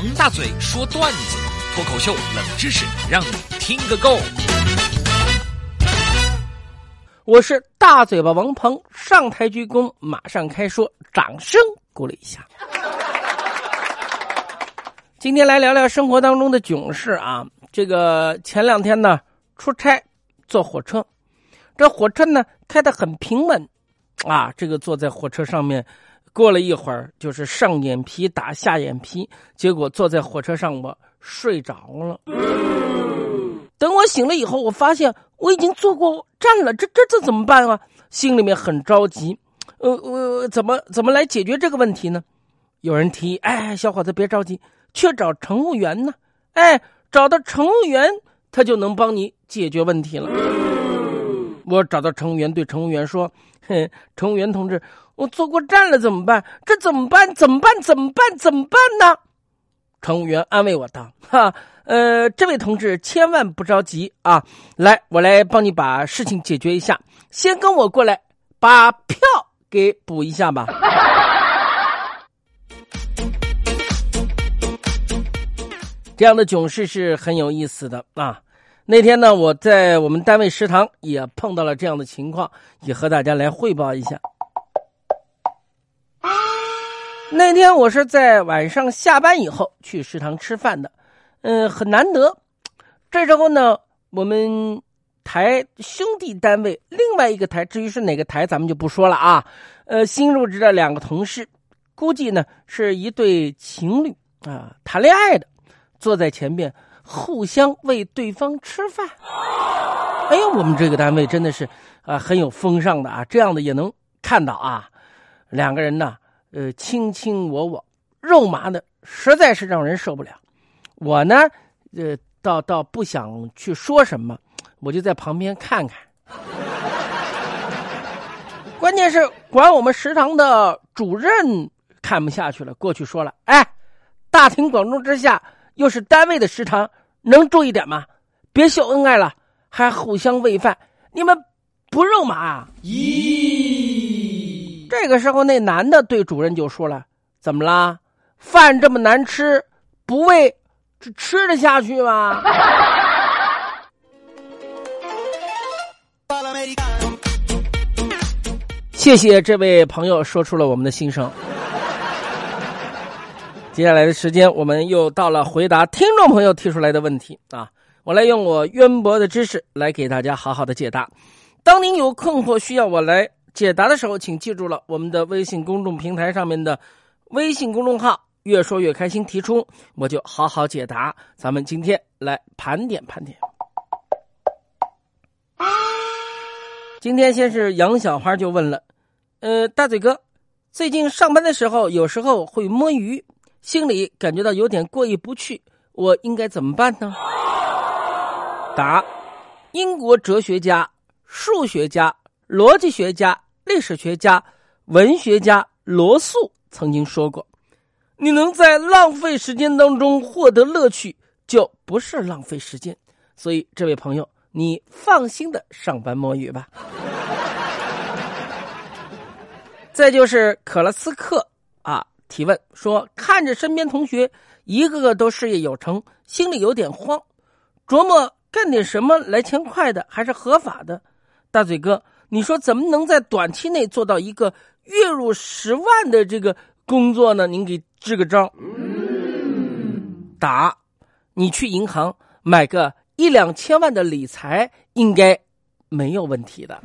王大嘴说段子，脱口秀冷知识，让你听个够。我是大嘴巴王鹏，上台鞠躬，马上开说，掌声鼓励一下。今天来聊聊生活当中的囧事啊。这个前两天呢，出差坐火车，这火车呢开得很平稳，啊，这个坐在火车上面，过了一会儿就是上眼皮打下眼皮，结果坐在火车上我睡着了。等我醒了以后，我发现我已经坐过站了，这这这怎么办啊？心里面很着急，呃呃，怎么怎么来解决这个问题呢？有人提议，哎，小伙子别着急，去找乘务员呢。哎。找到乘务员，他就能帮你解决问题了。我找到乘务员，对乘务员说：“乘务员同志，我坐过站了，怎么办？这怎么办？怎么办？怎么办？怎么办呢？”乘务员安慰我道：“哈，呃，这位同志千万不着急啊，来，我来帮你把事情解决一下。先跟我过来，把票给补一下吧。”这样的囧事是很有意思的啊！那天呢，我在我们单位食堂也碰到了这样的情况，也和大家来汇报一下。那天我是在晚上下班以后去食堂吃饭的，嗯，很难得。这时候呢，我们台兄弟单位另外一个台，至于是哪个台，咱们就不说了啊。呃，新入职的两个同事，估计呢是一对情侣啊，谈恋爱的。坐在前面，互相喂对方吃饭。哎呦，我们这个单位真的是啊，很有风尚的啊，这样的也能看到啊。两个人呢，呃，卿卿我我，肉麻的，实在是让人受不了。我呢，呃，倒倒不想去说什么，我就在旁边看看。关键是管我们食堂的主任看不下去了，过去说了：“哎，大庭广众之下。”又是单位的食堂，能注意点吗？别秀恩爱了，还互相喂饭，你们不肉麻？咦！这个时候，那男的对主任就说了：“怎么啦？饭这么难吃，不喂，这吃得下去吗？” 谢谢这位朋友说出了我们的心声。接下来的时间，我们又到了回答听众朋友提出来的问题啊！我来用我渊博的知识来给大家好好的解答。当您有困惑需要我来解答的时候，请记住了我们的微信公众平台上面的微信公众号“越说越开心”，提出我就好好解答。咱们今天来盘点盘点。今天先是杨小花就问了：“呃，大嘴哥，最近上班的时候有时候会摸鱼。”心里感觉到有点过意不去，我应该怎么办呢？答：英国哲学家、数学家、逻辑学家、历史学家、文学家罗素曾经说过：“你能在浪费时间当中获得乐趣，就不是浪费时间。”所以，这位朋友，你放心的上班摸鱼吧。再就是可拉斯克。提问说：“看着身边同学一个个都事业有成，心里有点慌，琢磨干点什么来钱快的，还是合法的。大嘴哥，你说怎么能在短期内做到一个月入十万的这个工作呢？您给支个招。”答：你去银行买个一两千万的理财，应该没有问题的。